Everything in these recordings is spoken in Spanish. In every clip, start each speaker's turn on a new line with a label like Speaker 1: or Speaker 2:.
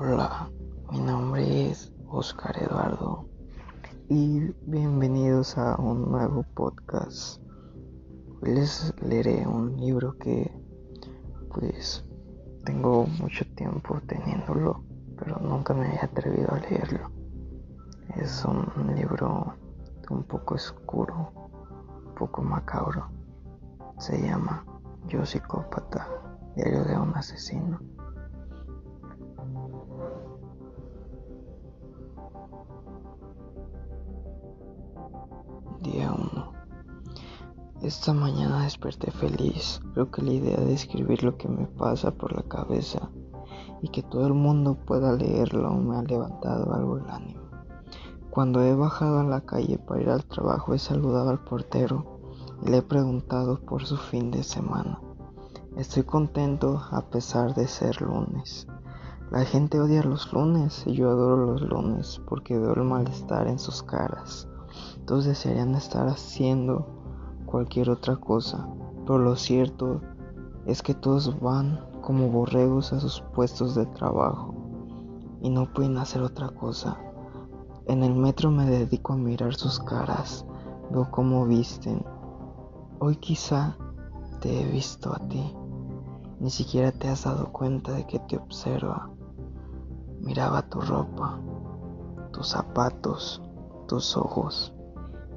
Speaker 1: Hola, mi nombre es Oscar Eduardo y bienvenidos a un nuevo podcast. Hoy les leeré un libro que pues tengo mucho tiempo teniéndolo, pero nunca me había atrevido a leerlo. Es un libro un poco oscuro, un poco macabro. Se llama Yo psicópata, diario de un asesino. Día 1. Esta mañana desperté feliz. Creo que la idea de escribir lo que me pasa por la cabeza y que todo el mundo pueda leerlo me ha levantado algo el ánimo. Cuando he bajado a la calle para ir al trabajo he saludado al portero y le he preguntado por su fin de semana. Estoy contento a pesar de ser lunes. La gente odia los lunes y yo adoro los lunes porque veo el malestar en sus caras. Todos desearían estar haciendo cualquier otra cosa, pero lo cierto es que todos van como borregos a sus puestos de trabajo y no pueden hacer otra cosa. En el metro me dedico a mirar sus caras, veo cómo visten. Hoy quizá te he visto a ti, ni siquiera te has dado cuenta de que te observa. Miraba tu ropa, tus zapatos, tus ojos.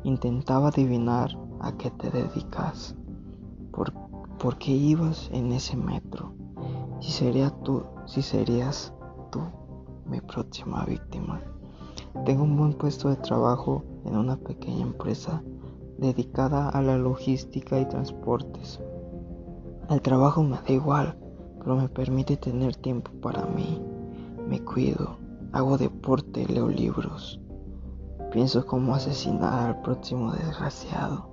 Speaker 1: Intentaba adivinar a qué te dedicas, por, qué ibas en ese metro, si sería tú, si serías tú mi próxima víctima. Tengo un buen puesto de trabajo en una pequeña empresa dedicada a la logística y transportes. El trabajo me da igual, pero me permite tener tiempo para mí. Me cuido, hago deporte, leo libros. Pienso cómo asesinar al próximo desgraciado.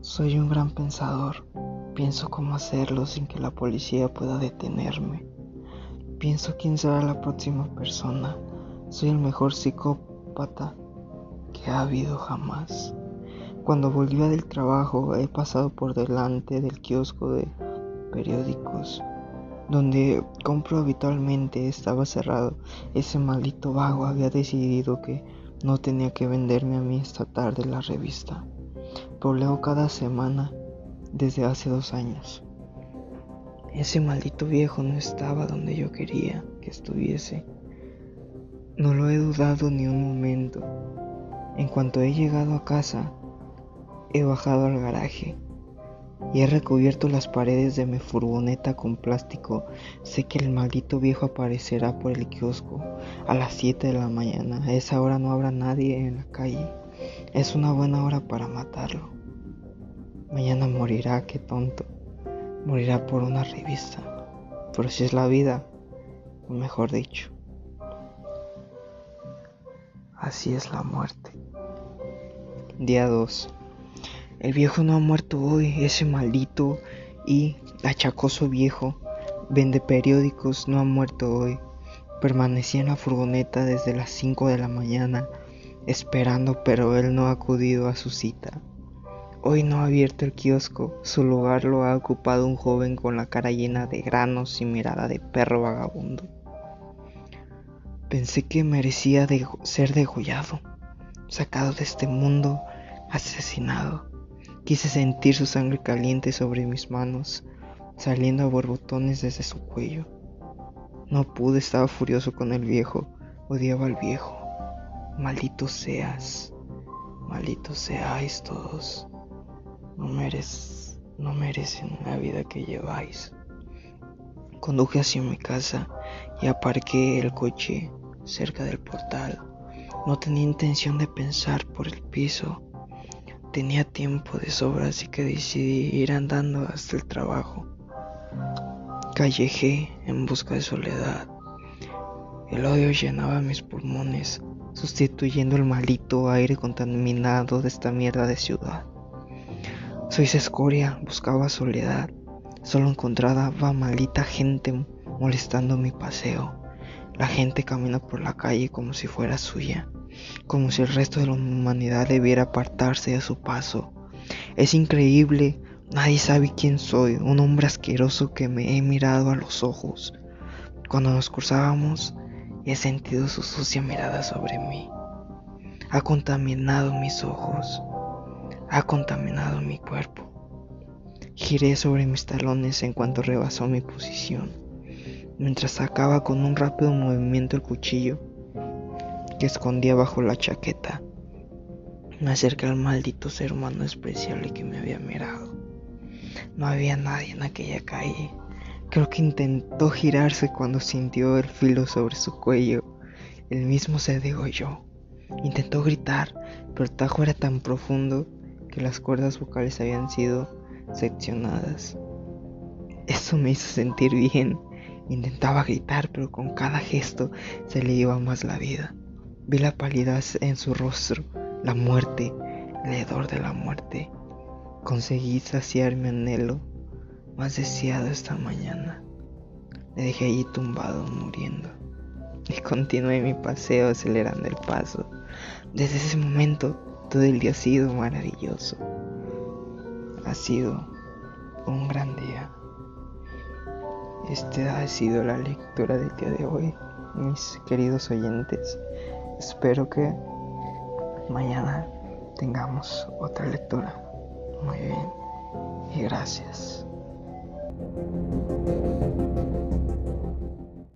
Speaker 1: Soy un gran pensador. Pienso cómo hacerlo sin que la policía pueda detenerme. Pienso quién será la próxima persona. Soy el mejor psicópata que ha habido jamás. Cuando volvía del trabajo he pasado por delante del kiosco de periódicos donde compro habitualmente estaba cerrado. Ese maldito vago había decidido que no tenía que venderme a mí esta tarde la revista. Pero leo cada semana desde hace dos años. Ese maldito viejo no estaba donde yo quería que estuviese. No lo he dudado ni un momento. En cuanto he llegado a casa, he bajado al garaje y he recubierto las paredes de mi furgoneta con plástico. Sé que el maldito viejo aparecerá por el kiosco a las 7 de la mañana. A esa hora no habrá nadie en la calle. Es una buena hora para matarlo. Mañana morirá, qué tonto. Morirá por una revista. Pero si es la vida, o mejor dicho, así es la muerte. Día 2. El viejo no ha muerto hoy, ese maldito y achacoso viejo vende periódicos no ha muerto hoy. Permanecía en la furgoneta desde las 5 de la mañana esperando, pero él no ha acudido a su cita. Hoy no ha abierto el kiosco, su lugar lo ha ocupado un joven con la cara llena de granos y mirada de perro vagabundo. Pensé que merecía de ser degollado, sacado de este mundo, asesinado. Quise sentir su sangre caliente sobre mis manos, saliendo a borbotones desde su cuello. No pude, estaba furioso con el viejo, odiaba al viejo. Maldito seas, malditos seáis todos. No mereces, no merecen la vida que lleváis. Conduje hacia mi casa y aparqué el coche cerca del portal. No tenía intención de pensar por el piso Tenía tiempo de sobra, así que decidí ir andando hasta el trabajo. Callejé en busca de soledad. El odio llenaba mis pulmones, sustituyendo el maldito aire contaminado de esta mierda de ciudad. Soy escoria, buscaba soledad. Solo encontraba maldita gente molestando mi paseo. La gente camina por la calle como si fuera suya como si el resto de la humanidad debiera apartarse a su paso. Es increíble, nadie sabe quién soy, un hombre asqueroso que me he mirado a los ojos. Cuando nos cruzábamos, he sentido su sucia mirada sobre mí. Ha contaminado mis ojos, ha contaminado mi cuerpo. Giré sobre mis talones en cuanto rebasó mi posición, mientras sacaba con un rápido movimiento el cuchillo que escondía bajo la chaqueta. Me acerqué al maldito ser humano despreciable que me había mirado. No había nadie en aquella calle. Creo que intentó girarse cuando sintió el filo sobre su cuello. El mismo se degolló. Intentó gritar, pero el tajo era tan profundo que las cuerdas vocales habían sido seccionadas. Eso me hizo sentir bien. Intentaba gritar, pero con cada gesto se le iba más la vida. Vi la palidez en su rostro, la muerte, el hedor de la muerte. Conseguí saciar mi anhelo más deseado esta mañana. Le dejé allí tumbado, muriendo. Y continué mi paseo acelerando el paso. Desde ese momento, todo el día ha sido maravilloso. Ha sido un gran día. Esta ha sido la lectura del día de hoy, mis queridos oyentes. Espero que mañana tengamos otra lectura. Muy bien. Y gracias.